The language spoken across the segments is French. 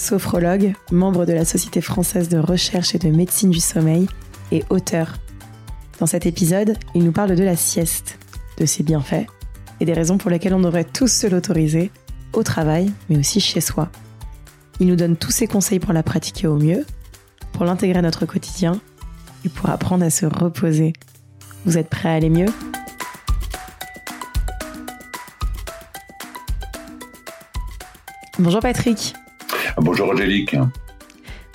sophrologue, membre de la Société française de recherche et de médecine du sommeil et auteur. Dans cet épisode, il nous parle de la sieste, de ses bienfaits et des raisons pour lesquelles on devrait tous se l'autoriser, au travail, mais aussi chez soi. Il nous donne tous ses conseils pour la pratiquer au mieux, pour l'intégrer à notre quotidien et pour apprendre à se reposer. Vous êtes prêts à aller mieux? Bonjour Patrick. Bonjour Angélique.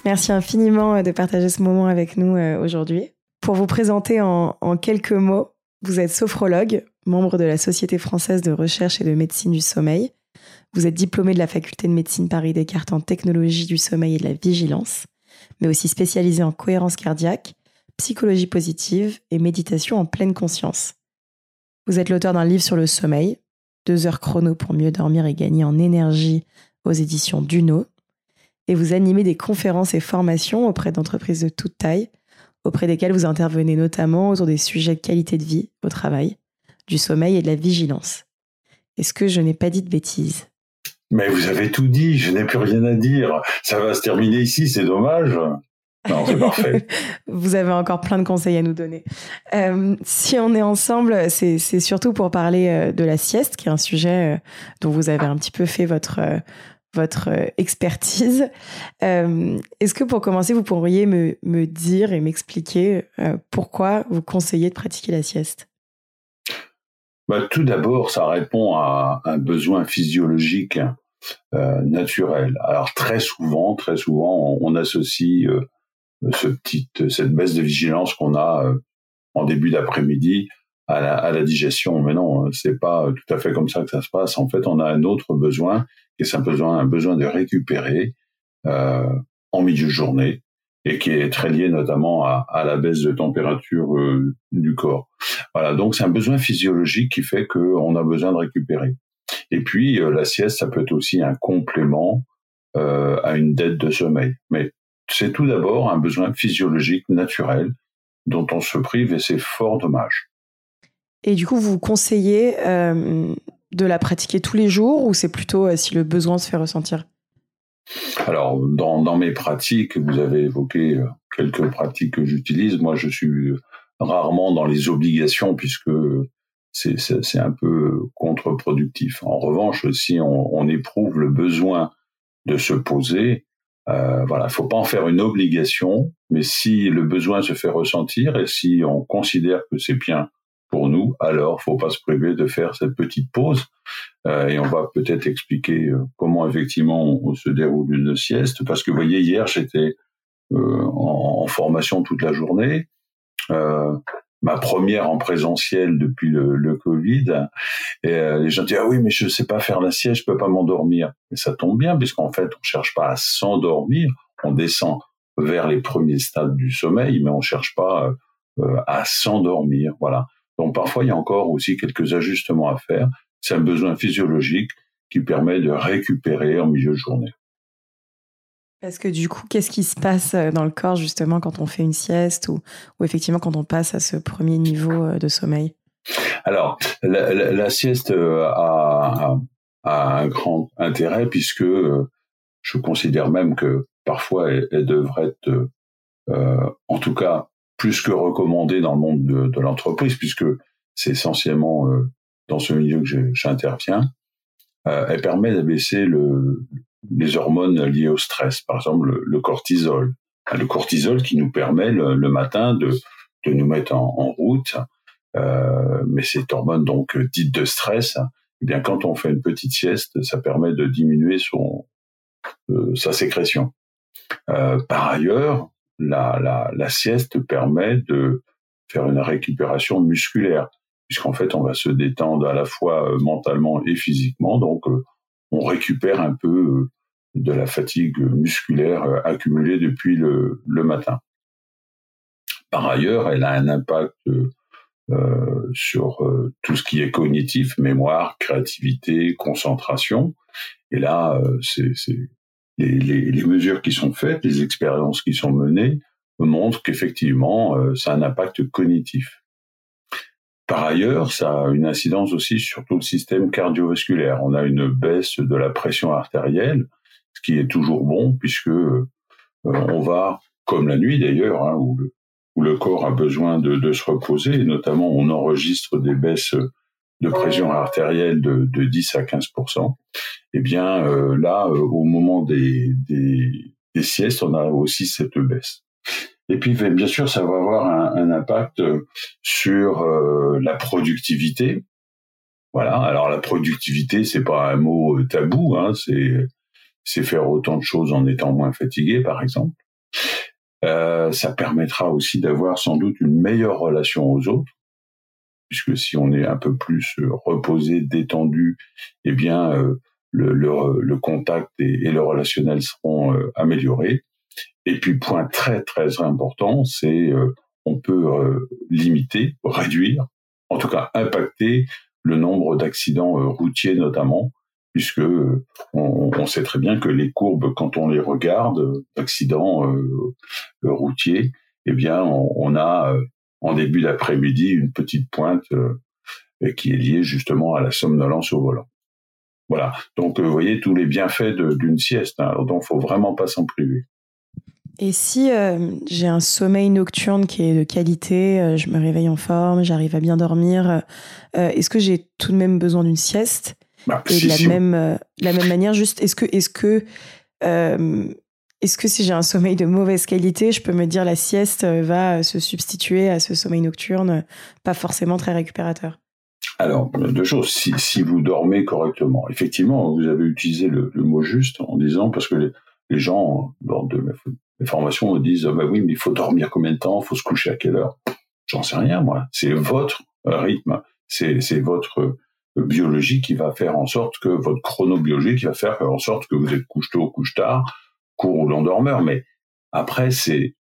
Merci infiniment de partager ce moment avec nous euh, aujourd'hui. Pour vous présenter en, quelques mots, vous êtes sophrologue, membre de la Société française de recherche et de médecine du sommeil. Vous êtes diplômé de la faculté de médecine Paris Descartes en technologie du sommeil et de la vigilance, mais aussi spécialisé en cohérence cardiaque, psychologie positive et méditation en pleine conscience. Vous êtes l'auteur d'un livre sur le sommeil, Deux heures chrono pour mieux dormir et gagner en énergie aux éditions Duno, et vous animez des conférences et formations auprès d'entreprises de toute taille, auprès desquelles vous intervenez notamment autour des sujets de qualité de vie au travail, du sommeil et de la vigilance. Est-ce que je n'ai pas dit de bêtises? Mais vous avez tout dit, je n'ai plus rien à dire. Ça va se terminer ici, c'est dommage. Non, c'est parfait. vous avez encore plein de conseils à nous donner. Euh, si on est ensemble, c'est surtout pour parler euh, de la sieste, qui est un sujet euh, dont vous avez un petit peu fait votre votre euh, expertise. Euh, est-ce que pour commencer, vous pourriez me, me dire et m'expliquer euh, pourquoi vous conseillez de pratiquer la sieste? Bah, Tout d'abord, ça répond à un besoin physiologique naturel. Alors très souvent, très souvent, on, associe cette baisse de vigilance qu'on a en début d'après-midi à la, à la, digestion. Mais non, c'est pas tout à fait comme ça que ça se passe. En fait, on a un autre besoin qui est besoin, un besoin de récupérer euh, en milieu de journée et qui est très lié notamment à, à la baisse de température euh, du corps. Voilà, donc c'est un besoin physiologique qui fait qu'on a besoin de récupérer. Et puis euh, la sieste, ça peut être aussi un complément euh, à une dette de sommeil. Mais c'est tout d'abord un besoin physiologique naturel dont on se prive et c'est fort dommage. Et du coup, vous conseillez euh, de la pratiquer tous les jours ou c'est plutôt euh, si le besoin se fait ressentir? Alors, dans, mes pratiques, vous avez évoqué euh, quelques pratiques que j'utilise. Moi, je suis rarement dans les obligations puisque c'est un peu contre-productif. En revanche, si on, éprouve le besoin de se poser, euh, voilà, faut pas en faire une obligation, mais si le besoin se fait ressentir et si on considère que c'est bien nous, alors faut pas se priver de faire cette petite pause. Euh, et on va peut-être expliquer euh, comment effectivement on, se déroule une sieste. Parce que vous voyez, hier j'étais euh, en, formation toute la journée. ma première en présentiel depuis le, Covid. Et les gens disent ah oui mais je sais pas faire la sieste, je peux pas m'endormir. Mais ça tombe bien puisqu'en fait on cherche pas à s'endormir, on descend vers les premiers stades du sommeil, mais on cherche pas à s'endormir. Voilà. Donc parfois, il y a encore aussi quelques ajustements à faire. C'est un besoin physiologique qui permet de récupérer en milieu de journée. Parce que du coup, qu'est-ce qui se passe euh, dans le corps justement quand on fait une sieste ou, effectivement quand on passe à ce premier niveau euh, de sommeil? Alors, la, sieste euh, a, un grand intérêt puisque je considère même que parfois elle, devrait être, en tout cas, plus que recommandée dans le monde de, l'entreprise, puisque c'est essentiellement euh, dans ce milieu que j'interviens. Euh, elle permet d'abaisser le, les hormones liées au stress, par exemple le, cortisol. Le cortisol qui nous permet le, matin de, nous mettre en, route, euh, mais cette hormone donc dite de stress, eh bien quand on fait une petite sieste, ça permet de diminuer sa sécrétion. Par ailleurs, la, la, la sieste permet de faire une récupération musculaire, puisqu'en fait, on va se détendre à la fois euh, mentalement et physiquement. Donc, euh, on récupère un peu de la fatigue musculaire accumulée depuis le, le matin. Par ailleurs, elle a un impact euh, sur euh, tout ce qui est cognitif, mémoire, créativité, concentration. Et là, euh, c'est les, les, les, mesures qui sont faites, les expériences qui sont menées montrent qu'effectivement, ça a un impact cognitif. Par ailleurs, ça a une incidence aussi sur tout le système cardiovasculaire. On a une baisse de la pression artérielle, ce qui est toujours bon puisque on va, comme la nuit d'ailleurs, hein, où le, où le corps a besoin de, de, se reposer, et notamment on enregistre des baisses de pression artérielle de, de 10 à 15% Eh bien euh, là, euh, au moment des, des, des, siestes, on a aussi cette baisse. Et puis bien sûr, ça va avoir un, un impact sur euh, la productivité. Voilà. Alors la productivité, c'est pas un mot tabou, hein, c'est c'est faire autant de choses en étant moins fatigué, par exemple. Euh, ça permettra aussi d'avoir sans doute une meilleure relation aux autres, puisque si on est un peu plus euh, reposé, détendu, eh bien euh, le, le, le, contact et, le relationnel seront améliorés. Et puis point très très important, c'est on peut limiter, réduire, en tout cas impacter le nombre d'accidents routiers notamment, puisque on, sait très bien que les courbes, quand on les regarde, d'accidents euh, routiers, eh bien, on, a euh, en début d'après-midi une petite pointe euh, qui est liée justement à la somnolence au volant. Voilà. Donc, vous voyez tous les bienfaits d'une sieste. Hein. donc, faut vraiment pas s'en priver. Et si j'ai un sommeil nocturne qui est de qualité, je me réveille en forme, j'arrive à bien dormir, est-ce que j'ai tout de même besoin d'une sieste? Bah, et de la même euh, la même manière juste est-ce que est-ce que euh, est-ce que si j'ai un sommeil de mauvaise qualité, je peux me dire la sieste euh, va se substituer à ce sommeil nocturne, pas forcément très récupérateur? Alors, deux choses. Si, vous dormez correctement, effectivement, vous avez utilisé le, mot juste en disant, parce que les, gens, lors de mes formations, disent, bah oui, mais il faut dormir combien de temps, il faut se coucher à quelle heure? J'en sais rien, moi. C'est votre rythme, c'est votre biologie qui va faire en sorte que votre chronobiologie qui va faire en sorte que vous êtes couche tôt, couche tard, court ou l'endormeur. Mais après, c'est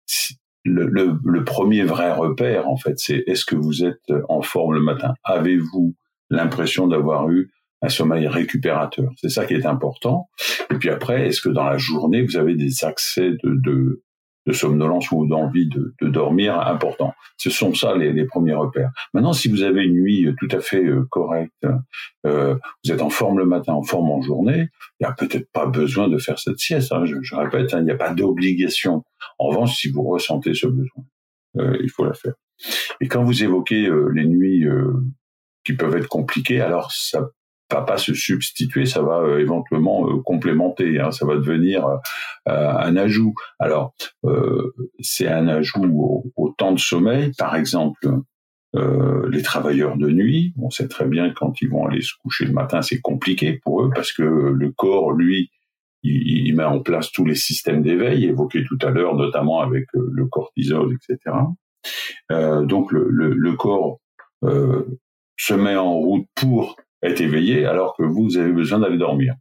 le, premier vrai repère, en fait, c'est est-ce que vous êtes en forme le matin? Avez-vous l'impression d'avoir eu un sommeil récupérateur? C'est ça qui est important. Et puis après, est-ce que dans la journée, vous avez des accès de, de, de somnolence ou d'envie de, de, dormir important. Ce sont ça les, les, premiers repères. Maintenant, si vous avez une nuit tout à fait euh, correcte, euh, vous êtes en forme le matin, en forme en journée, il n'y a peut-être pas besoin de faire cette sieste. Hein. Je, je, répète, hein, il n'y a pas d'obligation. En revanche, si vous ressentez ce besoin, euh, il faut la faire. Et quand vous évoquez euh, les nuits euh, qui peuvent être compliquées, alors ça va pas se substituer, ça va euh, éventuellement euh, complémenter, hein, ça va devenir euh, un ajout. Alors, c'est un ajout au, temps de sommeil, par exemple. les travailleurs de nuit, on sait très bien quand ils vont aller se coucher le matin, c'est compliqué pour eux parce que le corps, lui, il, met en place tous les systèmes d'éveil évoqués tout à l'heure, notamment avec le cortisol, etc. donc le corps se met en route pour être éveillé alors que vous avez besoin d'aller dormir.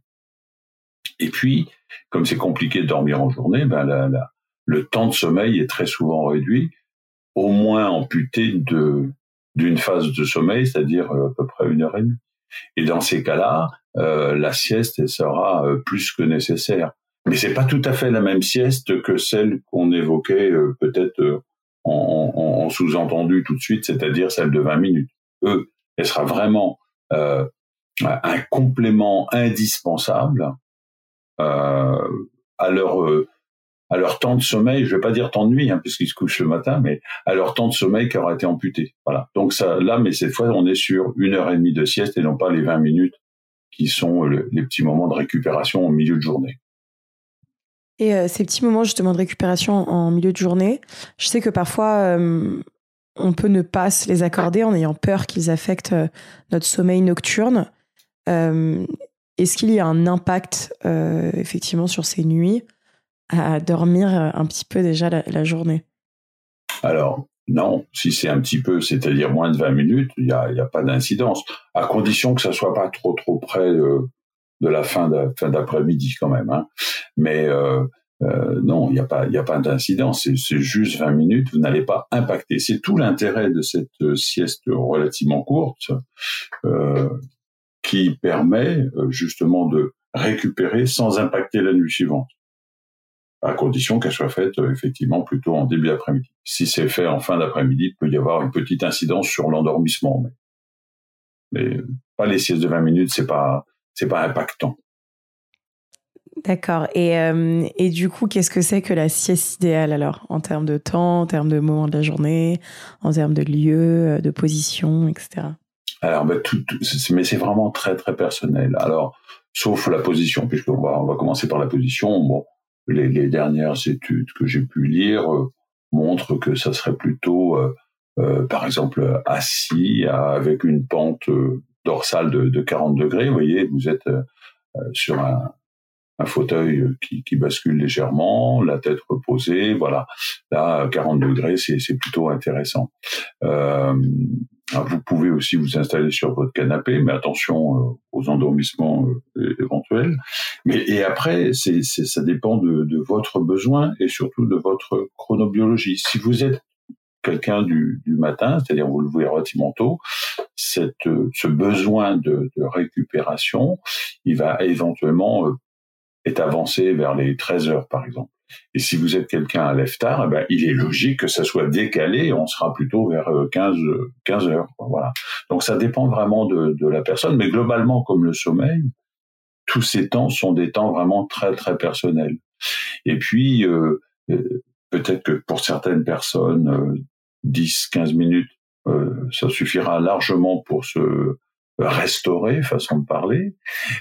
Et puis, comme c'est compliqué de dormir en journée, ben la, le temps de sommeil est très souvent réduit, au moins amputé de d'une phase de sommeil, c'est-à-dire euh, à peu près une heure et demie. Et dans ces cas-là, euh, la sieste sera euh, plus que nécessaire. Mais c'est pas tout à fait la même sieste que celle qu'on évoquait peut-être en, en, en sous-entendu tout de suite, c'est-à-dire celle de 20 minutes. Eux, elle sera vraiment euh, un complément indispensable euh, à leur euh, à leur temps de sommeil, je vais pas dire temps de nuit, hein, puisqu'ils se couchent le matin, mais à leur temps de sommeil qui aura été amputé. Voilà. Donc ça, là, mais cette fois, on est sur une heure et demie de sieste et non pas les 20 minutes qui sont les petits moments de récupération au milieu de journée. Et ces petits moments justement de récupération en milieu de journée, je sais que parfois on peut ne pas se les accorder en ayant peur qu'ils affectent euh, notre sommeil nocturne. Euh, est-ce qu'il y a un impact euh, effectivement sur ces nuits à dormir un petit peu déjà la, journée? Alors, non, si c'est un petit peu, c'est-à-dire moins de 20 minutes, il n'y a, a, pas d'incidence, à condition que ça soit pas trop trop près de la fin d'après-midi quand même. Hein. Mais euh, euh, non, il n'y a pas, il a pas d'incident. C'est juste 20 minutes. Vous n'allez pas impacter. C'est tout l'intérêt de cette euh, sieste relativement courte euh, qui permet justement de récupérer sans impacter la nuit suivante, à condition qu'elle soit faite effectivement plutôt en début d'après-midi. Si c'est fait en fin d'après-midi, il peut y avoir une petite incidence sur l'endormissement, mais, mais pas les siestes de 20 minutes, c'est pas c'est pas impactant. D'accord. Et, euh, et du coup, qu'est-ce que c'est que la sieste idéale alors? En termes de temps, en termes de moment de la journée, en termes de lieu, euh, de position, etc. Alors, bah, tout, mais c'est vraiment très très personnel. Alors, sauf la position, puisqu'on va, on va commencer par la position. Bon, les, dernières études que j'ai pu lire euh, montrent que ça serait plutôt, par exemple, assis avec une pente dorsale de 40 degrés. Vous voyez, vous êtes sur un, un fauteuil qui, qui, bascule légèrement, la tête reposée, voilà. Là, 40 degrés, c'est plutôt intéressant. Euh, vous pouvez aussi vous installer sur votre canapé, mais attention euh, aux endormissements euh, éventuels. Mais et après, ça dépend de, votre besoin et surtout de votre chronobiologie. Si vous êtes quelqu'un du, matin, c'est-à-dire vous le voyez relativement tôt, cette, ce besoin de, de récupération, il va éventuellement est avancé vers les 13 heures, par exemple. Et si vous êtes quelqu'un à lève tard, eh ben, il est logique que ça soit décalé. On sera plutôt vers 15, euh, 15 heures. Voilà. Donc ça dépend vraiment de, de la personne, mais globalement, comme le sommeil, tous ces temps sont des temps vraiment très très personnels. Et puis euh, euh peut-être que pour certaines personnes, euh, 10, 15 minutes, euh, ça suffira largement pour se restaurer, façon de parler,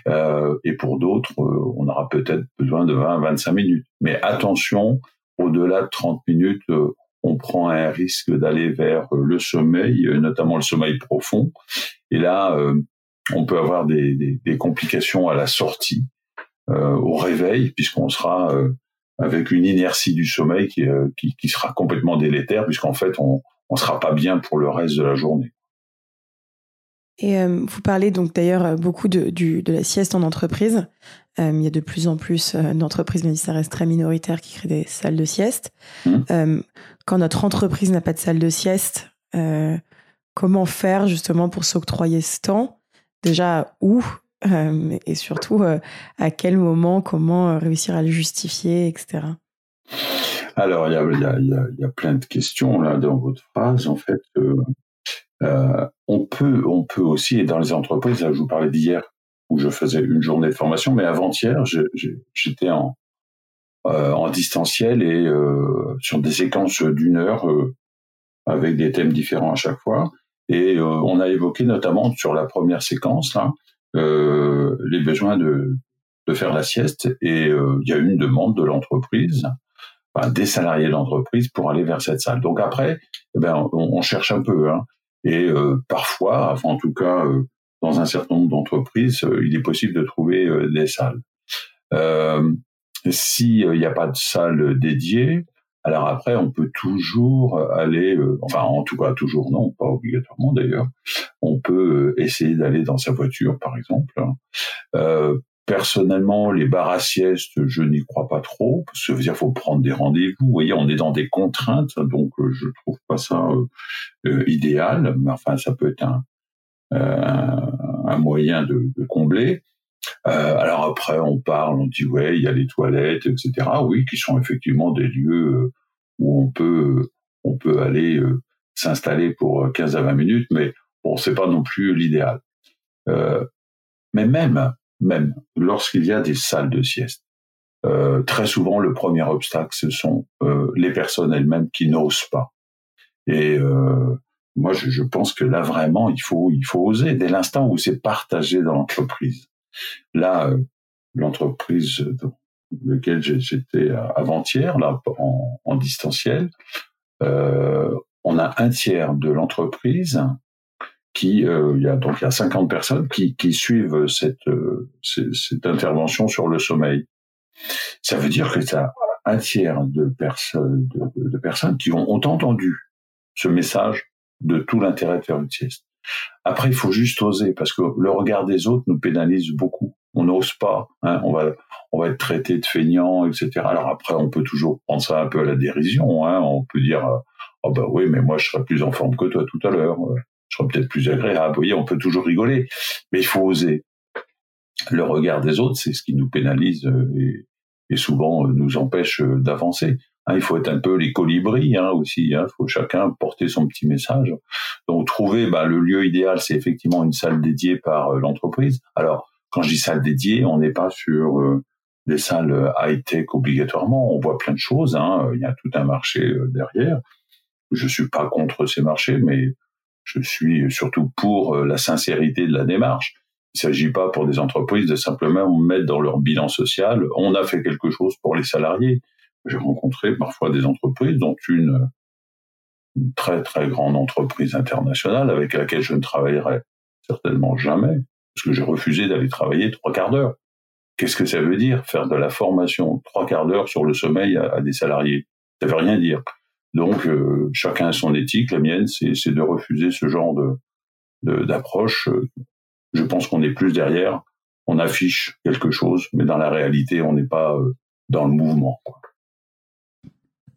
euh, et pour d'autres, euh, on aura peut-être besoin de 20-25 minutes. Mais attention, au-delà de 30 minutes, euh, on prend un risque d'aller vers le sommeil, notamment le sommeil profond. Et là, on peut avoir des, des, des, complications à la sortie, au réveil, puisqu'on sera avec une inertie du sommeil qui, qui, qui sera complètement délétère, puisqu'en fait, on ne sera pas bien pour le reste de la journée. Et euh, vous parlez donc d'ailleurs euh, beaucoup de, du, de la sieste en entreprise. Euh, il y a de plus en plus d'entreprises, même si ça reste très minoritaire, qui créent des salles de sieste. Mmh. quand notre entreprise n'a pas de salle de sieste, comment faire justement pour s'octroyer ce temps? Déjà, où? Et surtout, à quel moment? Comment réussir à le justifier, etc. Alors, il y a, y, a, y a, plein de questions là dans votre phrase. En fait, euh, on peut, on peut aussi, et dans les entreprises, je vous parlais d'hier où je faisais une journée de formation, mais avant-hier, j'étais en, euh, en distanciel et euh, sur des séquences d'une heure avec des thèmes différents à chaque fois. Et on a évoqué notamment sur la première séquence là, les besoins de, faire la sieste. Et il y a une demande de l'entreprise, des salariés de l'entreprise pour aller vers cette salle. Donc après, eh ben, on, on cherche un peu. Hein. Et euh, parfois, enfin, en tout cas, euh, dans un certain nombre d'entreprises, euh, il est possible de trouver des salles. S'il n'y a pas de salle dédiée, alors après, on peut toujours aller, enfin en tout cas toujours non, pas obligatoirement d'ailleurs, on peut essayer d'aller dans sa voiture par exemple. Euh, Personnellement, les bars à sieste, je n'y crois pas trop, parce que dire faut prendre des rendez-vous. Vous voyez, on est dans des contraintes, donc euh, je trouve pas ça euh, euh, idéal. Mais enfin, ça peut être un, moyen de, de combler. alors après, on parle, on dit ouais, il y a les toilettes, etc. Oui, qui sont effectivement des lieux où on peut on peut aller s'installer pour 15 à 20 minutes, mais bon, c'est pas non plus l'idéal. mais même même lorsqu'il y a des salles de sieste. Euh, très souvent, le premier obstacle, ce sont euh, les personnes elles-mêmes qui n'osent pas. Et euh, moi, je, je, pense que là, vraiment, il faut, il faut oser dès l'instant où c'est partagé dans l'entreprise. Là, euh, l'entreprise dans laquelle j'étais avant-hier, là, en, en distanciel, euh, on a un tiers de l'entreprise qui euh, il y a donc il y a 50 personnes qui, qui suivent cette, euh, cette intervention sur le sommeil. Ça veut dire que ça un tiers de personnes de, de, personnes qui ont, ont entendu ce message de tout l'intérêt de faire une sieste. Après, il faut juste oser parce que le regard des autres nous pénalise beaucoup. on n'ose pas. Hein, on va, on va être traité de feignant, etc. Alors après, on peut toujours prendre ça un peu à la dérision. Hein, on peut dire, oh bah oui, mais moi je serais plus en forme que toi tout à l'heure. Je serais peut-être plus agréable. Vous voyez, on peut toujours rigoler, mais il faut oser. Le regard des autres, c'est ce qui nous pénalise et, et souvent nous empêche d'avancer. Hein, il faut être un peu les colibris hein, aussi. Il hein, faut chacun porter son petit message. Donc trouver bah, le lieu idéal, c'est effectivement une salle dédiée par euh, l'entreprise. Alors quand je dis salle dédiée, on n'est pas sur euh, des salles euh, high-tech obligatoirement. On voit plein de choses. Il y a tout un marché derrière. Je suis pas contre ces marchés, mais je suis surtout pour la sincérité de la démarche. Il ne s'agit pas pour des entreprises de simplement mettre dans leur bilan social, on a fait quelque chose pour les salariés. J'ai rencontré parfois des entreprises, dont une, une très très grande entreprise internationale avec laquelle je ne travaillerai certainement jamais, parce que j'ai refusé d'aller travailler trois quarts d'heure. Qu'est-ce que ça veut dire faire de la formation trois quarts d'heure sur le sommeil à, des salariés? Ça veut rien dire. Donc euh, chacun a son éthique. La mienne, c'est de refuser ce genre de d'approche. Je pense qu'on est plus derrière. On affiche quelque chose, mais dans la réalité, on n'est pas euh, dans le mouvement. Quoi.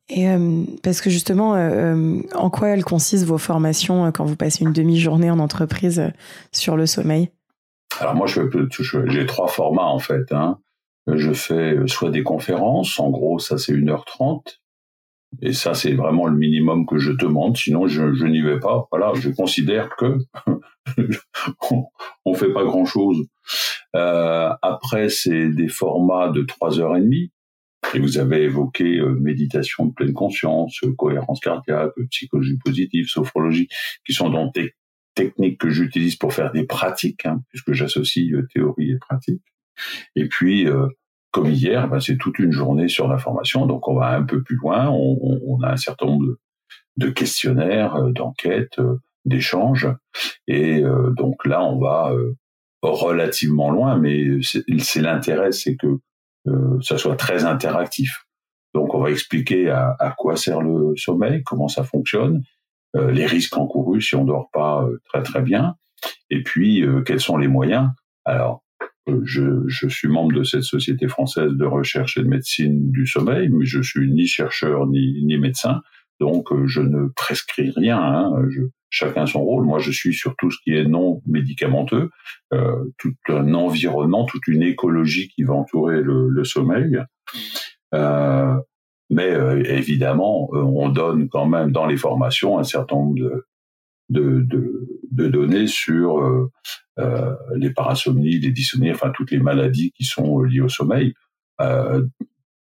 Et euh, parce que justement, euh, euh, en quoi elles consistent vos formations quand vous passez une demi-journée en entreprise sur le sommeil? Alors moi, j'ai trois formats en fait. Hein. Je fais soit des conférences, en gros, ça c'est 1h30, et ça c'est vraiment le minimum que je demande, sinon je, n'y vais pas. Voilà, je considère que on, fait pas grand-chose. après, c'est des formats de 3h30, et vous avez évoqué euh, méditation de pleine conscience, euh, cohérence cardiaque, psychologie positive, sophrologie, qui sont dans des techniques que j'utilise pour faire des pratiques, hein, puisque j'associe euh, théorie et pratique. Et puis, comme hier, bah, c'est toute une journée sur la formation, donc on va un peu plus loin. On, on a un certain nombre de, questionnaires, d'enquêtes, d'échanges, et donc là, on va relativement loin, mais c'est l'intérêt, c'est que euh, ça soit très interactif. Donc on va expliquer à, à, quoi sert le sommeil, comment ça fonctionne, euh, les risques encourus si on dort pas euh, très très bien, et puis euh, quels sont les moyens. Alors je, je, suis membre de cette société française de recherche et de médecine du sommeil, mais je suis ni chercheur ni, ni médecin, donc je ne prescris rien. Hein, chacun son rôle. Moi, je suis sur tout ce qui est non médicamenteux, euh, tout un environnement, toute une écologie qui va entourer le, sommeil. Euh, mais euh, évidemment, on donne quand même dans les formations un certain nombre de, de, données sur les parasomnies, les dysomnies, enfin toutes les maladies qui sont liées au sommeil.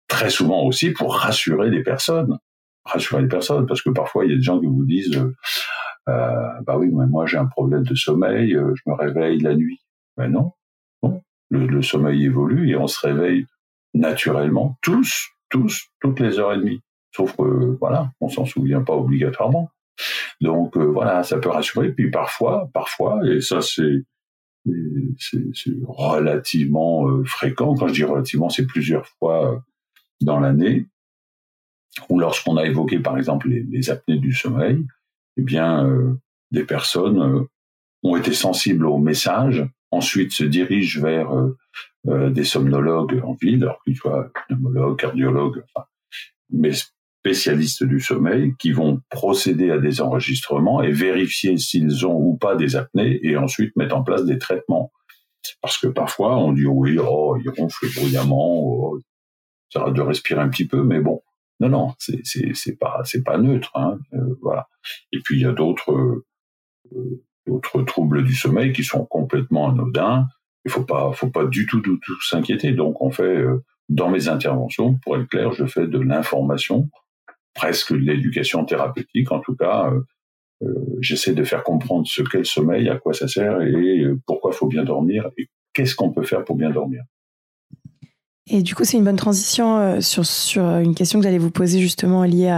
très souvent aussi pour rassurer les personnes rassurer les personnes parce que parfois il y a des gens qui vous disent euh, bah oui, moi j'ai un problème de sommeil, euh, je me réveille la nuit. Ben non, Le, sommeil évolue et on se réveille naturellement, tous, tous, toutes les heures et demie. Sauf que voilà, on s'en souvient pas obligatoirement. Donc euh, voilà, ça peut rassurer. Puis parfois, parfois, et ça c'est relativement fréquent. Quand je dis relativement, c'est plusieurs fois dans l'année. Ou lorsqu'on a évoqué par exemple les apnées du sommeil, eh bien, euh, des personnes euh, ont été sensibles au message, ensuite se dirigent vers euh, des somnologues en ville, alors qu'ils soient pneumologues, cardiologues, enfin, mais spécialistes du sommeil, qui vont procéder à des enregistrements et vérifier s'ils ont ou pas des apnées, et ensuite mettre en place des traitements. Parce que parfois, on dit oui, oh, il ronfle bruyamment, oh, ça va de respirer un petit peu, mais bon, non, non, c'est c'est pas c'est pas neutre, hein, euh, voilà. Et puis il y a d'autres euh, d'autres troubles du sommeil qui sont complètement anodins. Il faut pas faut pas du tout du tout s'inquiéter. Donc on fait euh, dans mes interventions, pour être clair, je fais de l'information, presque de l'éducation thérapeutique. En tout cas, j'essaie de faire comprendre ce qu'est le sommeil, à quoi ça sert et pourquoi il faut bien dormir et qu'est-ce qu'on peut faire pour bien dormir. Et du coup, c'est une bonne transition euh, sur, une question que j'allais vous poser justement liée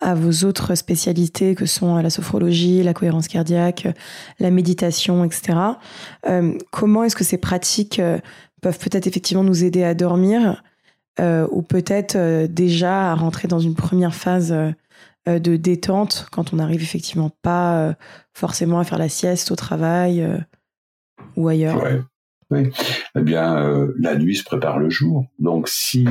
à, vos autres spécialités que sont la sophrologie, la cohérence cardiaque, la méditation, etc. Euh, comment est-ce que ces pratiques euh, peuvent peut-être effectivement nous aider à dormir euh, ou peut-être euh, déjà à rentrer dans une première phase de détente quand on n'arrive effectivement pas forcément à faire la sieste au travail ou ailleurs. Oui. Eh bien, la nuit se prépare le jour. Donc, si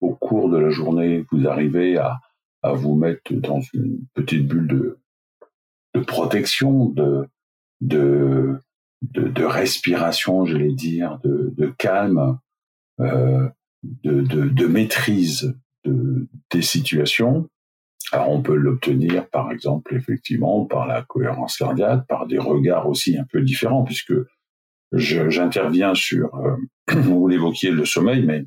au cours de la journée vous arrivez à, à vous mettre dans une petite bulle de, de protection, de, de, de, de respiration, j'allais dire, de, de calme, euh, de, de, de, maîtrise de, des situations. Alors on peut l'obtenir par exemple effectivement par la cohérence cardiaque, par des regards aussi un peu différents, puisque j'interviens sur, euh, vous l'évoquiez, le sommeil, mais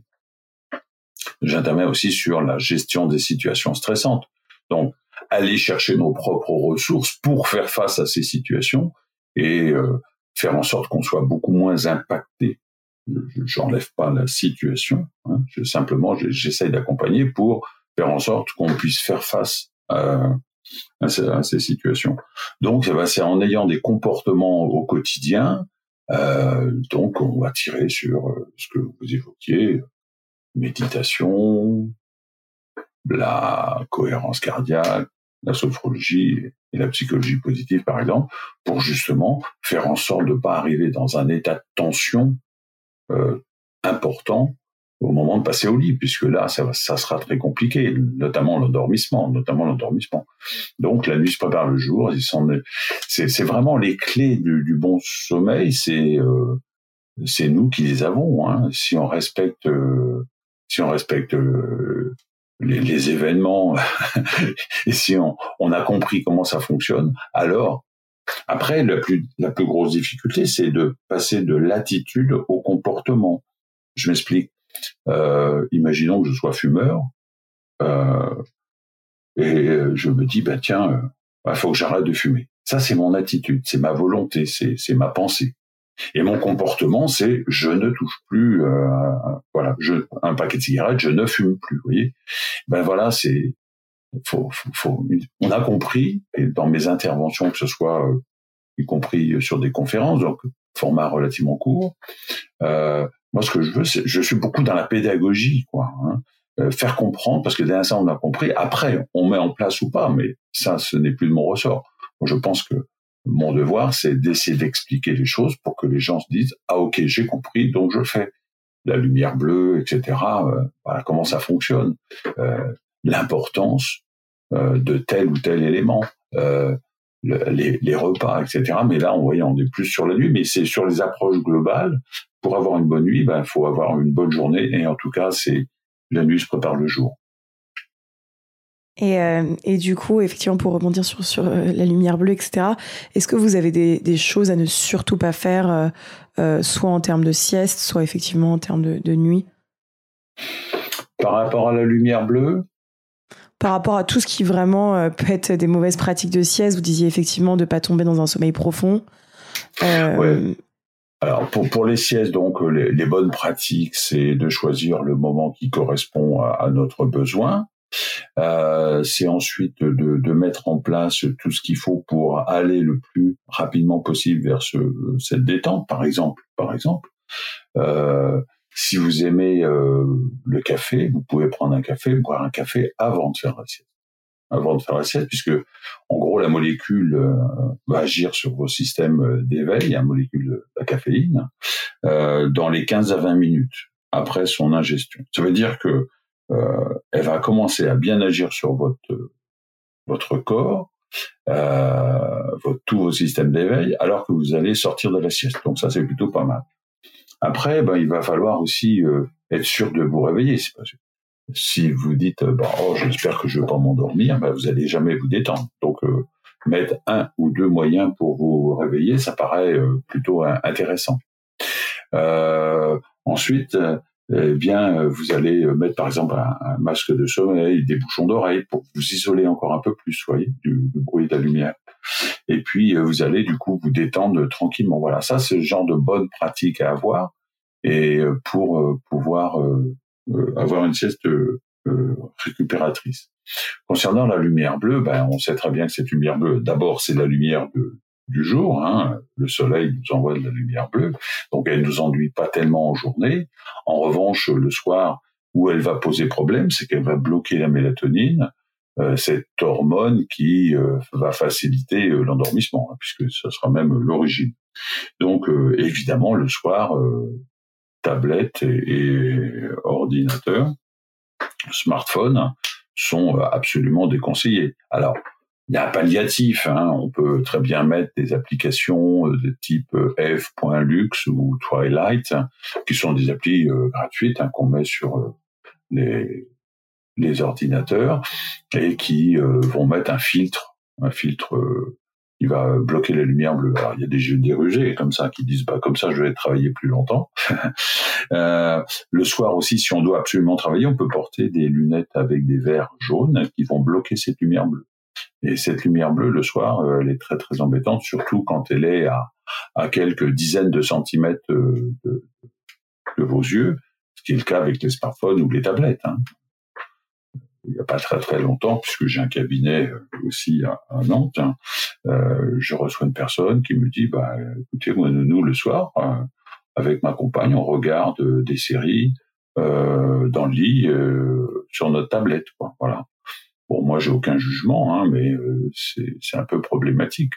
j'interviens aussi sur la gestion des situations stressantes. Donc, aller chercher nos propres ressources pour faire face à ces situations et euh, faire en sorte qu'on soit beaucoup moins impacté. J'enlève pas la situation, hein, je, simplement j'essaye d'accompagner pour faire en sorte qu'on puisse faire face à, à, ces, situations. Donc c'est en ayant des comportements au quotidien, euh, donc on va tirer sur euh, ce que vous évoquiez, méditation, la cohérence cardiaque, la sophrologie et la psychologie positive, par exemple, pour justement faire en sorte de ne pas arriver dans un état de tension important au moment de passer au lit, puisque là, ça, ça sera très compliqué, notamment l'endormissement, notamment l'endormissement. Donc, la nuit se prépare le jour. C'est vraiment les clés du, du bon sommeil. C'est euh, c'est nous qui les avons. Hein. Si on respecte euh, si on respecte euh, les, les, événements et si on, on, a compris comment ça fonctionne, alors après la plus la plus grosse difficulté, c'est de passer de l'attitude au comportement. Je m'explique. Euh, imaginons que je sois fumeur euh, et je me dis bah tiens, il euh, bah, faut que j'arrête de fumer. Ça c'est mon attitude, c'est ma volonté, c'est ma pensée. Et mon comportement, c'est je ne touche plus, euh, voilà, je, un paquet de cigarettes, je ne fume plus. Vous voyez, ben voilà, c'est, faut, faut, faut, on a compris et dans mes interventions, que ce soit euh, y compris sur des conférences, donc format relativement court. Euh, moi, ce que je veux, c'est, je suis beaucoup dans la pédagogie, quoi. Hein. Euh, faire comprendre, parce que dès l'instant on a compris, après on met en place ou pas, mais ça, ce n'est plus de mon ressort. je pense que mon devoir, c'est d'essayer d'expliquer les choses pour que les gens se disent ah ok j'ai compris donc je fais la lumière bleue etc. Euh, voilà comment ça fonctionne, euh, l'importance euh, de tel ou tel élément, euh, les, les, repas etc. Mais là on voit on est plus sur la nuit, mais c'est sur les approches globales. Pour avoir une bonne nuit, il ben, faut avoir une bonne journée et en tout cas c'est la nuit se prépare le jour. Et, euh, et, du coup, effectivement, pour rebondir sur, sur la lumière bleue, etc., est-ce que vous avez des, des, choses à ne surtout pas faire, euh, soit en termes de sieste, soit effectivement en termes de, de, nuit? Par rapport à la lumière bleue Par rapport à tout ce qui vraiment peut être des mauvaises pratiques de sieste, vous disiez effectivement de ne pas tomber dans un sommeil profond. Ouais. Alors pour, les siestes, donc les, les bonnes pratiques, c'est de choisir le moment qui correspond à, notre besoin. Euh, c'est ensuite de, mettre en place tout ce qu'il faut pour aller le plus rapidement possible vers ce, cette détente, par exemple. Par exemple, euh, si vous aimez euh, le café, vous pouvez prendre un café, boire un café avant de faire la sieste. Avant de faire la sieste, puisque en gros la molécule euh, va agir sur vos systèmes d'éveil, la molécule de la caféine, euh, dans les 15 à 20 minutes après son ingestion. Ça veut dire que euh, elle va commencer à bien agir sur votre votre corps, euh, votre, tous vos systèmes d'éveil, alors que vous allez sortir de la sieste. Donc ça, c'est plutôt pas mal. Après, ben, il va falloir aussi euh, être sûr de vous réveiller. Si vous dites, euh, ben, oh, j'espère que je vais pas m'endormir, ben, vous allez jamais vous détendre. Donc, euh, mettre un ou deux moyens pour vous réveiller, ça paraît plutôt intéressant. ensuite, eh bien, euh, vous allez euh, mettre par exemple un, masque de sommeil, des bouchons d'oreille pour vous isoler encore un peu plus, voyez, du, bruit de la lumière. Et puis, euh, vous allez du coup vous détendre tranquillement. Voilà, ça c'est le genre de bonne pratique à avoir et pour pouvoir avoir une sieste récupératrice. Concernant la lumière bleue, ben, on sait très bien que cette lumière bleue, d'abord, c'est la lumière de, du jour. Hein. Le soleil nous envoie de la lumière bleue, donc elle nous enduit pas tellement en journée. En revanche, le soir, où elle va poser problème, c'est qu'elle va bloquer la mélatonine, euh, cette hormone qui euh, va faciliter euh, l'endormissement, hein, puisque ce sera même l'origine. Donc évidemment le soir, tablette et, ordinateur, smartphone sont absolument déconseillés. Alors il y a un palliatif. Hein. On peut très bien mettre des applications de type f.lux ou Twilight, qui sont des applis gratuites hein, qu'on met sur les, ordinateurs et qui euh, vont mettre un filtre, un filtre euh, qui va bloquer la lumière bleue. Alors, il y a des jeux dérugés comme ça qui disent bah comme ça je vais travailler plus longtemps. euh, le soir aussi, si on doit absolument travailler, on peut porter des lunettes avec des verres jaunes qui vont bloquer cette lumière bleue. Et cette lumière bleue le soir, euh, elle est très très embêtante, surtout quand elle est à, quelques dizaines de centimètres de, de, vos yeux, ce qui est le cas avec les smartphones ou les tablettes. Hein il n'y a pas très très longtemps, puisque j'ai un cabinet euh, aussi à, Nantes, hein, euh, je reçois une personne qui me dit, bah, écoutez, moi, nous, le soir, euh, avec ma compagne, on regarde des séries euh, dans le lit sur notre tablette. Voilà. Bon, moi, j'ai aucun jugement, hein, mais c'est un peu problématique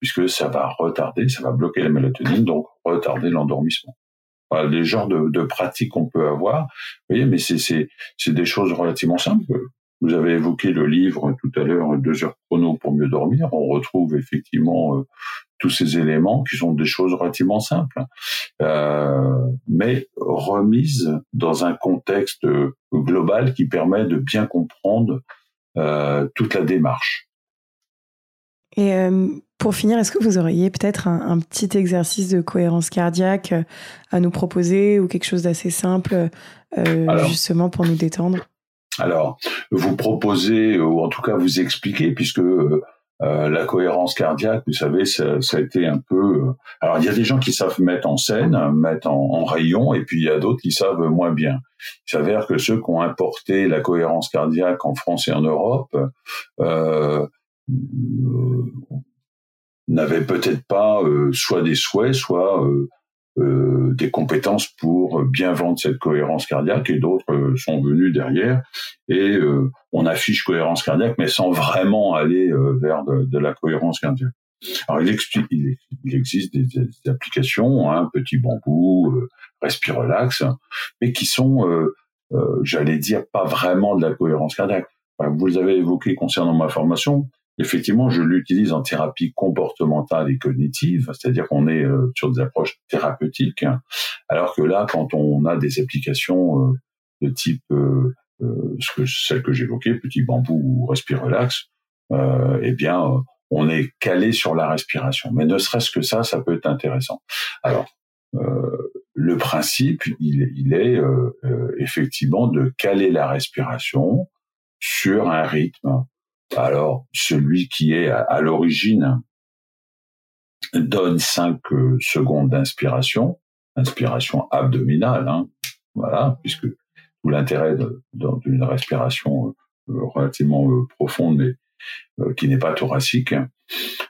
puisque ça va retarder, ça va bloquer la mélatonine, donc retarder l'endormissement les genres de, de pratiques qu'on peut avoir. Vous voyez, mais c'est des choses relativement simples. Vous avez évoqué le livre tout à l'heure, deux heures chrono pour mieux dormir. On retrouve effectivement euh, tous ces éléments qui sont des choses relativement simples, euh, mais remises dans un contexte global qui permet de bien comprendre euh, toute la démarche. Et euh, pour finir, est-ce que vous auriez peut-être un, petit exercice de cohérence cardiaque euh, à nous proposer ou quelque chose d'assez simple euh, justement pour nous détendre? Alors, vous proposez ou en tout cas vous expliquer puisque la cohérence cardiaque, vous savez, ça, a été un peu. alors, il y a des gens qui savent mettre en scène, mettre en, rayon, et puis il y a d'autres qui savent moins bien. Il s'avère que ceux qui ont importé la cohérence cardiaque en France et en Europe, euh, euh, n'avaient peut-être pas euh, soit des souhaits, soit euh, des compétences pour bien vendre cette cohérence cardiaque et d'autres sont venus derrière et on affiche cohérence cardiaque mais sans vraiment aller vers de, la cohérence cardiaque. Alors il, explique, il, existe des, applications, hein, petit bambou, euh, respirelax, mais qui sont, j'allais dire, pas vraiment de la cohérence cardiaque. vous avez évoqué concernant ma formation, Effectivement, je l'utilise en thérapie comportementale et cognitive, c'est-à-dire qu'on est euh, sur des approches thérapeutiques, alors que là, quand on a des applications euh, de type euh, ce que, celle que j'évoquais, petit bambou ou respire-relax, eh bien, on est calé sur la respiration. Mais ne serait-ce que ça, ça peut être intéressant. Alors, le principe, il est effectivement de caler la respiration sur un rythme alors, celui qui est à, l'origine donne 5 euh, secondes d'inspiration, inspiration abdominale, hein, voilà, puisque tout l'intérêt d'une respiration euh, relativement euh, profonde, mais qui n'est pas thoracique,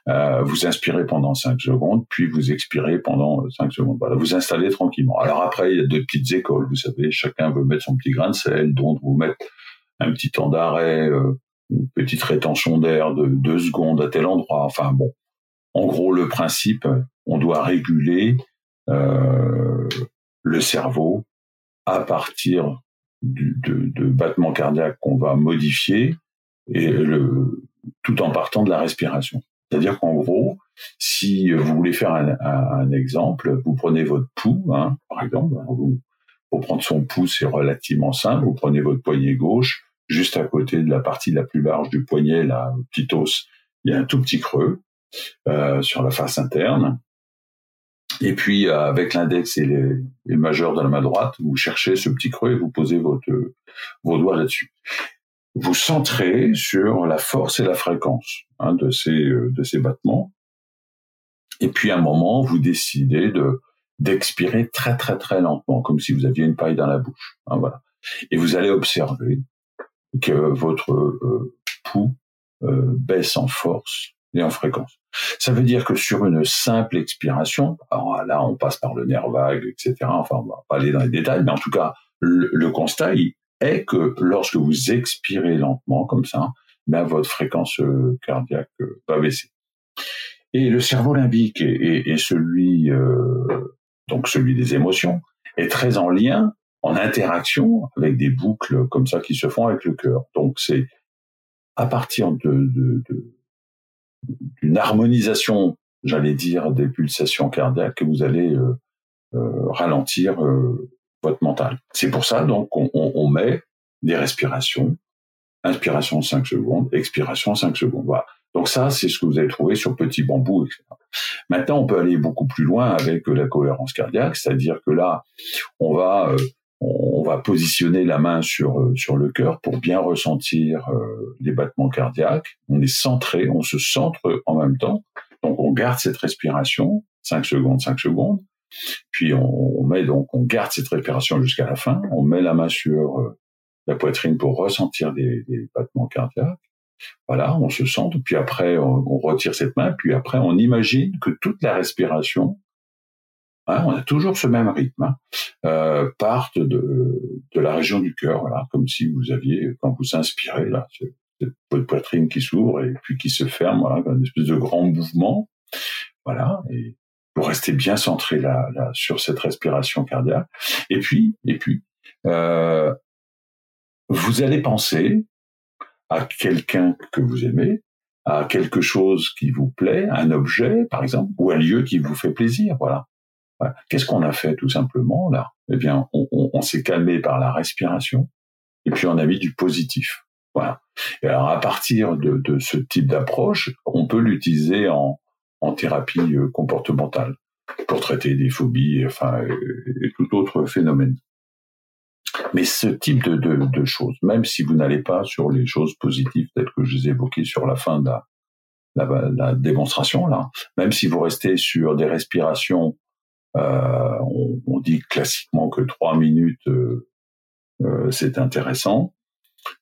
vous inspirez pendant 5 secondes, puis vous expirez pendant 5 secondes. Voilà, vous installez tranquillement. Alors après, il y a deux petites écoles, vous savez, chacun veut mettre son petit grain de sel, donc vous mettre un petit temps d'arrêt, une petite rétention d'air de deux secondes à tel endroit. Enfin bon, en gros le principe, on doit réguler euh, le cerveau à partir du, de, battements cardiaques qu'on va modifier et tout en partant de la respiration. C'est-à-dire qu'en gros, si vous voulez faire un, un, exemple, vous prenez votre pouls, hein, par exemple, vous, pour prendre son pouls, c'est relativement simple. Vous prenez votre poignet gauche, juste à côté de la partie la plus large du poignet, la petite os, il y a un tout petit creux euh, sur la face interne. Et puis euh, avec l'index et les, les, majeurs de la main droite, vous cherchez ce petit creux et vous posez votre, vos doigts là-dessus. Vous centrez sur la force et la fréquence hein, de ces euh, de ces battements. Et puis à un moment, vous décidez de d'expirer très très très lentement, comme si vous aviez une paille dans la bouche. Hein, voilà. Et vous allez observer que votre euh, pouls euh, baisse en force et en fréquence. Ça veut dire que sur une simple expiration, alors là on passe par le nerf vague, etc. Enfin, on va pas aller dans les détails, mais en tout cas, le, constat est que lorsque vous expirez lentement comme ça, ben, votre fréquence euh, cardiaque va baisser. Et le cerveau limbique et, celui donc celui des émotions est très en lien, en interaction avec des boucles comme ça qui se font avec le cœur. Donc c'est à partir de, d'une harmonisation, j'allais dire, des pulsations cardiaques que vous allez ralentir votre mental. C'est pour ça donc on, met des respirations, inspiration 5 secondes, expiration 5 secondes. Voilà. Donc ça, c'est ce que vous allez trouver sur Petit Bambou, etc. Maintenant, on peut aller beaucoup plus loin avec la cohérence cardiaque, c'est-à-dire que là, on va euh, on va positionner la main sur euh, sur le cœur pour bien ressentir euh, les battements cardiaques. On est centré, on se centre en même temps. Donc on garde cette respiration, 5 secondes, 5 secondes. Puis on, met donc, on garde cette respiration jusqu'à la fin. On met la main sur euh, la poitrine pour ressentir des, battements cardiaques. Voilà, on se sent. Puis après, on, retire cette main. Puis après, on imagine que toute la respiration, on a toujours ce même rythme, hein, euh, parte de, de la région du cœur. Voilà, comme si vous aviez, quand vous inspirez là, votre poitrine qui s'ouvre et puis qui se ferme, voilà, une espèce de grand mouvement. Voilà, et pour rester bien centré là, là, sur cette respiration cardiaque. Et puis, et puis, euh, vous allez penser à quelqu'un que vous aimez, à quelque chose qui vous plaît, un objet, par exemple, ou un lieu qui vous fait plaisir. Voilà. Qu'est-ce qu'on a fait tout simplement là? Eh bien, on, s'est calmé par la respiration, et puis on a mis du positif. Voilà. Et alors, à partir de, ce type d'approche, on peut l'utiliser en, thérapie euh, comportementale pour traiter des phobies, enfin, et tout autre phénomène. Mais ce type de, de, choses, même si vous n'allez pas sur les choses positives telles que je les ai évoquées sur la fin de la, la, démonstration, là, même si vous restez sur des respirations, euh, on, dit classiquement que trois minutes, euh, euh, c'est intéressant.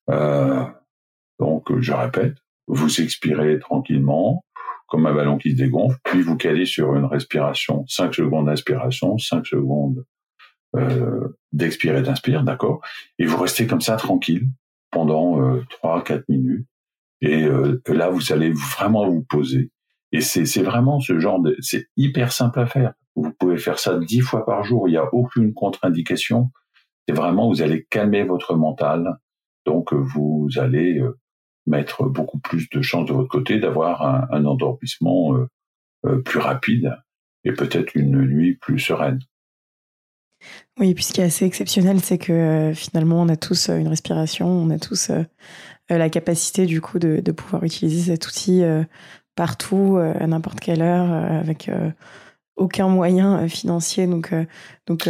donc, je répète, vous expirez tranquillement, comme un ballon qui se dégonfle, puis vous calez sur une respiration, 5 secondes d'inspiration, 5 secondes euh, d'expirer, d'inspire, d'accord? Et vous restez comme ça tranquille pendant euh, 3-4 minutes. Et euh, là, vous allez vraiment vous poser. Et c'est vraiment ce genre de... C'est hyper simple à faire. Vous pouvez faire ça 10 fois par jour, il n'y a aucune contre-indication. C'est vraiment, vous allez calmer votre mental. Donc, vous allez euh, mettre beaucoup plus de chances de votre côté d'avoir un, endormissement euh, euh, plus rapide et peut-être une nuit plus sereine. Oui, et puis ce qui est assez exceptionnel, c'est que euh, finalement, on a tous une respiration, on a tous la capacité du coup de, de pouvoir utiliser cet outil partout, à n'importe quelle heure, avec aucun moyen financier. Donc, donc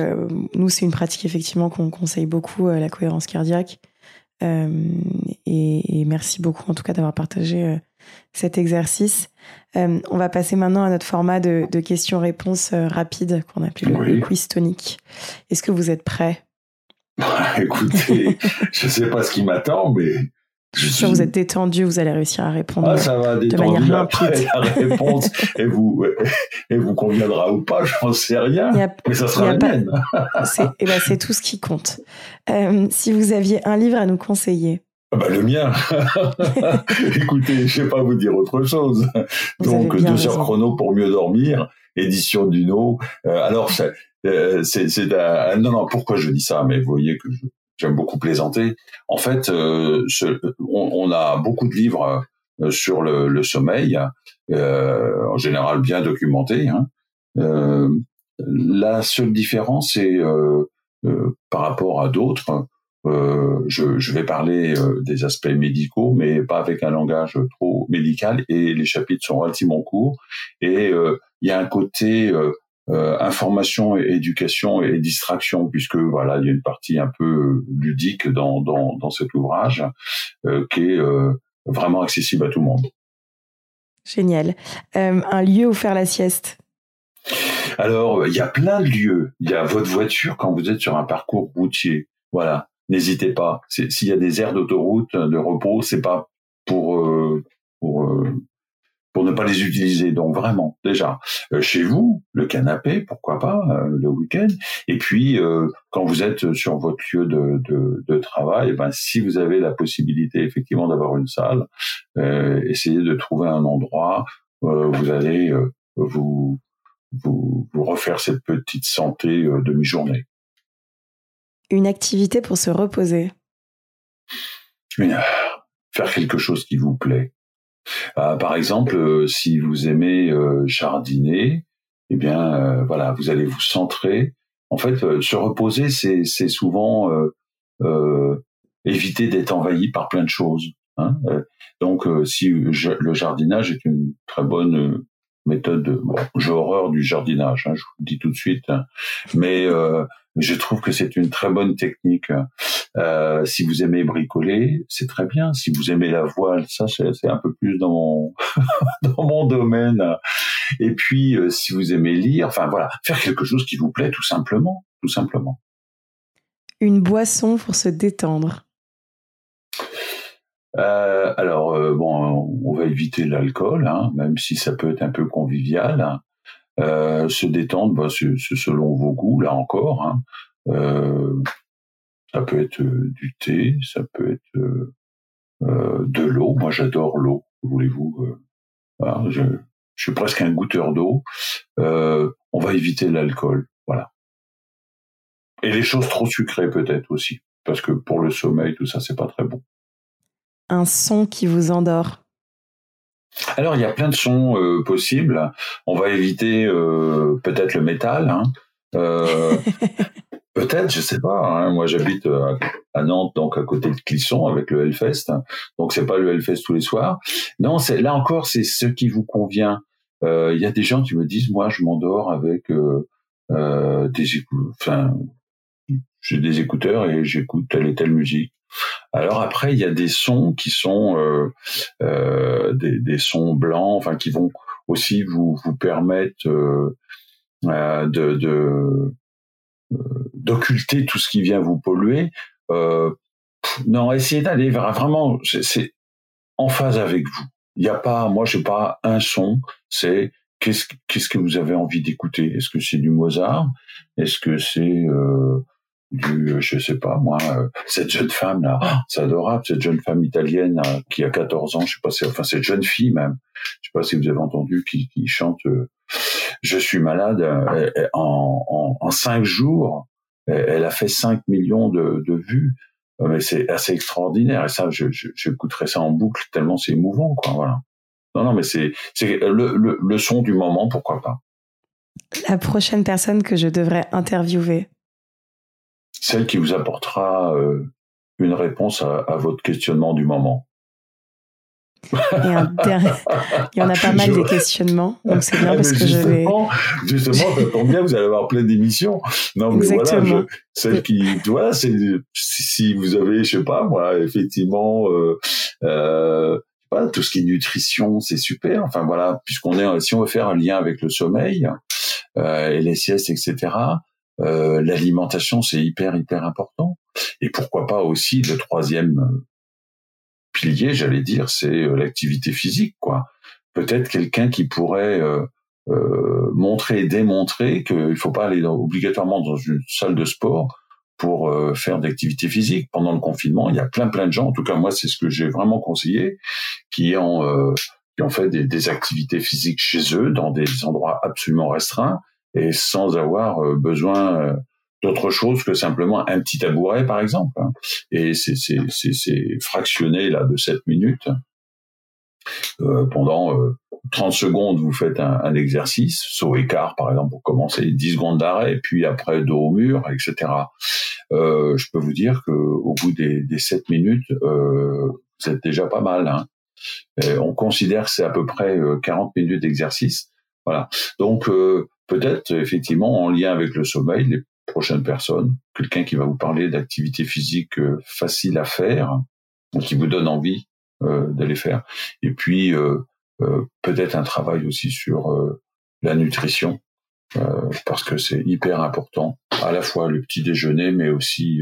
nous, c'est une pratique effectivement qu'on conseille beaucoup, la cohérence cardiaque. Euh, et, merci beaucoup en tout cas d'avoir partagé euh, cet exercice. Euh, on va passer maintenant à notre format de, questions-réponses rapides qu'on appelle le quiz tonique. Est-ce que vous êtes prêt Écoutez, je ne sais pas ce qui m'attend, mais je suis sûr que vous êtes détendu, vous allez réussir à répondre ah, ça va, de manière limpide. La réponse et vous, et vous conviendra ou pas, je n'en sais rien. mais ça sera la mienne. C'est eh ben, tout ce qui compte. Euh, si vous aviez un livre à nous conseiller. Ah bah, le mien. Écoutez, je ne vais pas vous dire autre chose. Donc, deux heures chrono pour mieux dormir, édition Duno. Euh, alors, euh, c'est, c'est, non, non, pourquoi je dis ça? Mais vous voyez que je, j'aime beaucoup plaisanter. En fait, euh, on, a beaucoup de livres euh, sur le, sommeil, euh, en général bien documentés. Hein. la seule différence, c'est par rapport à d'autres. Je, je, vais parler des aspects médicaux, mais pas avec un langage trop médical. Et les chapitres sont relativement courts. Et il y a un côté euh, information, éducation et distraction, puisque voilà, il y a une partie un peu ludique dans, dans, dans cet ouvrage euh, qui est euh, vraiment accessible à tout le monde. Génial. un lieu où faire la sieste? Alors, il y a plein de lieux. Il y a votre voiture quand vous êtes sur un parcours routier. Voilà, n'hésitez pas. S'il y a des aires d'autoroute de repos, c'est pas pour pour pour ne pas les utiliser. Donc vraiment, déjà, euh, chez vous, le canapé, pourquoi pas, euh, le week-end. Et puis, euh, quand vous êtes sur votre lieu de, de, de travail, eh ben, si vous avez la possibilité effectivement d'avoir une salle, essayez de trouver un endroit vous allez vous, vous, vous refaire cette petite santé de mi-journée. Une activité pour se reposer. faire quelque chose qui vous plaît. Par exemple, si vous aimez jardiner, eh bien, voilà, vous allez vous centrer. En fait, se reposer, c'est souvent éviter d'être envahi par plein de choses. Hein. Donc, si le jardinage est une très bonne méthode, bon, j'ai horreur du jardinage, hein, je vous le dis tout de suite, hein. mais euh, je trouve que c'est une très bonne technique. Euh, si vous aimez bricoler, c'est très bien. Si vous aimez la voile, ça c'est un peu plus dans mon dans mon domaine. Et puis euh, si vous aimez lire, enfin voilà, faire quelque chose qui vous plaît tout simplement, tout simplement. Une boisson pour se détendre. Euh, alors euh, bon, on va éviter l'alcool, hein, même si ça peut être un peu convivial. Euh, se détendre, bah, c'est selon vos goûts, là encore. Hein. ça peut être du thé, ça peut être de l'eau. Moi, j'adore l'eau. Voulez-vous je, je, suis presque un goûteur d'eau. on va éviter l'alcool, voilà. Et les choses trop sucrées peut-être aussi, parce que pour le sommeil, tout ça, c'est pas très bon un son qui vous endort alors il y a plein de sons euh, possibles. On va éviter euh, peut-être le métal. Hein. Euh, peut-être, je sais pas. Hein. Moi j'habite à, Nantes, donc à côté de Clisson, avec le Hellfest. Donc c'est pas le Hellfest tous les soirs. Non, c'est là encore c'est ce qui vous convient. Il y a des gens qui me disent moi je m'endors avec des enfin j'ai des écouteurs et j'écoute telle et telle musique. Alors après, il y a des sons qui sont euh, euh, des, sons blancs, enfin qui vont aussi vous vous permettre euh, de d'occulter tout ce qui vient vous polluer. non, essayez d'aller vraiment, c'est en phase avec vous. Il n'y a pas, moi, j'ai pas un son. C'est qu'est-ce qu'est-ce que vous avez envie d'écouter? Est-ce que c'est du Mozart? Est-ce que c'est du, je sais pas moi, euh, cette jeune femme là, ah, c'est adorable, cette jeune femme italienne euh, qui a 14 ans, je sais pas, si, enfin cette jeune fille même, je sais pas si vous avez entendu, qui, qui chante euh, Je suis malade en, en, en, cinq jours, elle a fait 5 millions de, de vues, mais c'est assez extraordinaire et ça, je, je, j'écouterai ça en boucle tellement c'est émouvant quoi, voilà. Non non mais c'est c'est le, le, le son du moment, pourquoi pas. La prochaine personne que je devrais interviewer, celle qui vous apportera euh, une réponse à, votre questionnement du moment. Il y en a pas mal des questionnements, donc c'est bien parce que je vais. Justement, ça tombe bien, vous allez avoir plein d'émissions. Non, mais voilà, celle qui, voilà, c'est si vous avez, je sais pas, moi, effectivement, euh, euh, tout ce qui est nutrition, c'est super. Enfin voilà, puisqu'on est, si on veut faire un lien avec le sommeil euh, et les siestes, etc. Euh, l'alimentation, c'est hyper, hyper important. Et pourquoi pas aussi le troisième euh, pilier, j'allais dire, c'est euh, l'activité physique, quoi. Peut-être quelqu'un qui pourrait euh, montrer et démontrer qu'il ne faut pas aller obligatoirement dans une salle de sport pour faire d'activité physique. Pendant le confinement, il y a plein plein de gens, en tout cas moi c'est ce que j'ai vraiment conseillé, qui ont qui ont fait des, des, activités physiques chez eux dans des endroits absolument restreints et sans avoir euh, besoin euh, d'autre chose que simplement un petit tabouret, par exemple. Hein. Et c'est fractionné là de 7 minutes. Euh, pendant euh, 30 secondes, vous faites un, un, exercice, saut écart par exemple pour commencer, 10 secondes d'arrêt, puis après dos au mur, etc. Euh, je peux vous dire que au bout des, des 7 minutes, euh, vous êtes déjà pas mal. Hein. on considère que c'est à peu près 40 minutes d'exercice. Voilà. Donc peut-être effectivement en lien avec le sommeil, les prochaines personnes, quelqu'un qui va vous parler d'activités physiques euh, faciles à faire, qui vous donne envie euh, d'aller faire. Et puis euh, peut-être un travail aussi sur la nutrition, parce que c'est hyper important, à la fois le petit déjeuner, mais aussi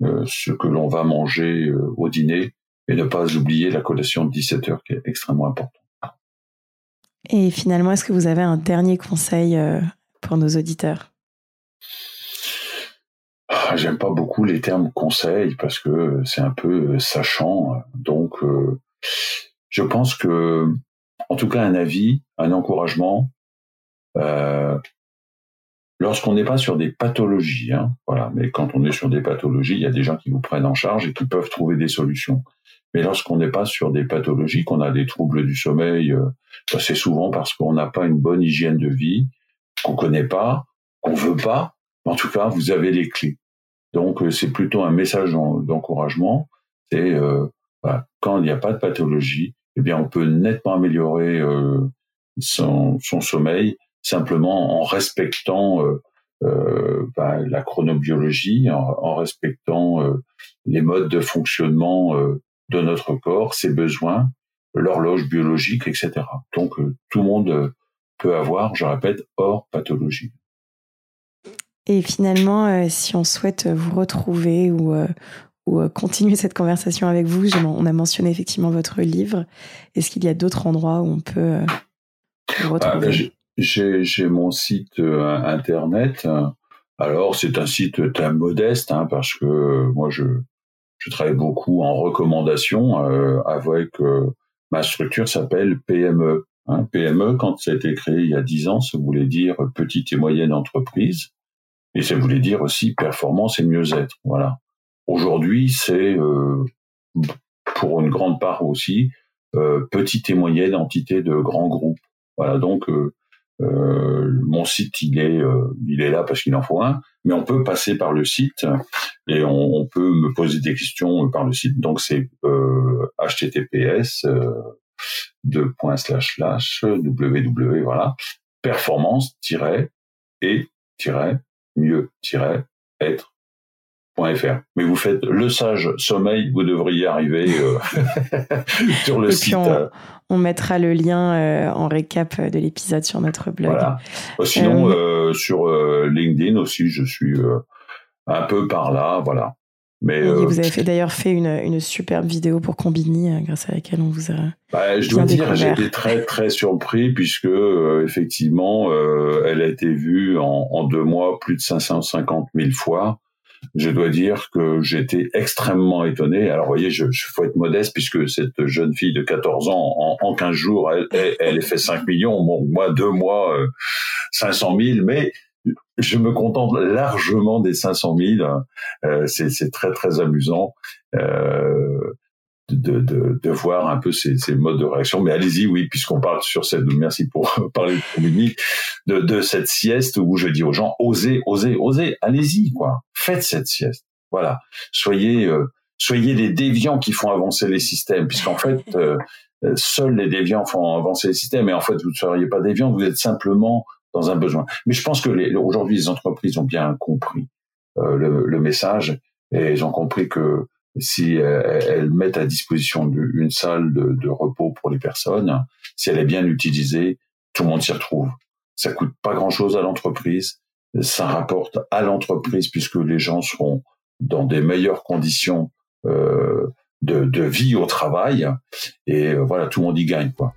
ce que l'on va manger au dîner, et ne pas oublier la collation de 17 heures qui est extrêmement importante. Et finalement, est-ce que vous avez un dernier conseil euh, pour nos auditeurs? Ah, J'aime pas beaucoup les termes conseil parce que c'est un peu euh, sachant. Donc, euh, je pense que en tout cas un avis, un encouragement. Lorsqu'on n'est pas sur des pathologies, hein, voilà, mais quand on est sur des pathologies, il y a des gens qui vous prennent en charge et qui peuvent trouver des solutions. Mais lorsqu'on n'est pas sur des pathologies, qu'on a des troubles du sommeil, euh, bah, c'est souvent parce qu'on n'a pas une bonne hygiène de vie, qu'on connaît pas, qu'on veut pas. En tout cas, vous avez les clés. Donc, euh, c'est plutôt un message d'encouragement. C'est euh, bah, quand il n'y a pas de pathologie, eh bien, on peut nettement améliorer son, sommeil simplement en respectant bah, la chronobiologie, en respectant les modes de fonctionnement de notre corps, ses besoins, l'horloge biologique, etc. Donc, tout le monde peut avoir, je répète, hors pathologie. Et finalement, euh, si on souhaite vous retrouver ou, euh, ou euh, continuer cette conversation avec vous, on a mentionné effectivement votre livre. Est-ce qu'il y a d'autres endroits où on peut vous ah, retrouver? J'ai mon site internet. Alors, c'est un site très modeste hein, parce que moi, je, je travaille beaucoup en recommandation avec ma structure s'appelle PME. Hein. PME, quand ça a été créé il y a dix ans, ça voulait dire petite et moyenne entreprise. Et ça voulait dire aussi performance et mieux-être. Voilà. Aujourd'hui, c'est euh, pour une grande part aussi euh, petite et moyenne entité de grands groupes. Voilà. Donc euh, euh mon site, il est, euh, il est là parce qu'il en faut un, mais on peut passer par le site et on, on peut me poser des questions par le site. Donc c'est https deux points slash slash www voilà performance et Mais vous faites le sage sommeil, vous devriez arriver euh, sur le site. Euh. On, mettra le lien euh, en récap de l'épisode sur notre blog. Voilà. Sinon, sur LinkedIn aussi, je suis un peu par là, voilà. Mais vous avez d'ailleurs fait une, une, superbe vidéo pour Combini, grâce à laquelle on vous a. Bah, je dois dire, j'ai été très très surpris puisque effectivement, elle a été vue en, en, deux mois plus de 550 000 fois. Je dois dire que j'étais extrêmement étonné. Alors, vous voyez, je, je faut être modeste puisque cette jeune fille de 14 ans, en, en 15 jours, elle, elle, elle, fait 5 millions. Bon, moi, deux mois, 500 000. Mais je me contente largement des 500 000. Euh, c'est très très amusant euh, de, de, de, voir un peu ces, ces modes de réaction. Mais allez-y, oui, puisqu'on parle sur cette. Merci pour parler de de, cette sieste où je dis aux gens osez, osez, osez, allez-y quoi, faites cette sieste. Voilà, soyez euh, soyez les déviants qui font avancer les systèmes, puisqu'en fait euh, seuls les déviants font avancer les systèmes. Et en fait, vous ne seriez pas déviants, vous êtes simplement dans un besoin. Mais je pense que aujourd'hui, les entreprises ont bien compris euh, le, le, message et elles ont compris que si euh, elles mettent à disposition une salle de, de, repos pour les personnes, si elle est bien utilisée, tout le monde s'y retrouve. Ça coûte pas grand-chose à l'entreprise, ça rapporte à l'entreprise puisque les gens seront dans des meilleures conditions euh, de, de, vie au travail et euh, voilà, tout le monde y gagne quoi.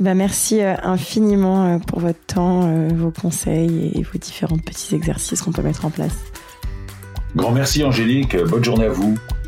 Bah merci infiniment pour votre temps, vos conseils et vos différents petits exercices qu'on peut mettre en place. Grand merci Angélique, bonne journée à vous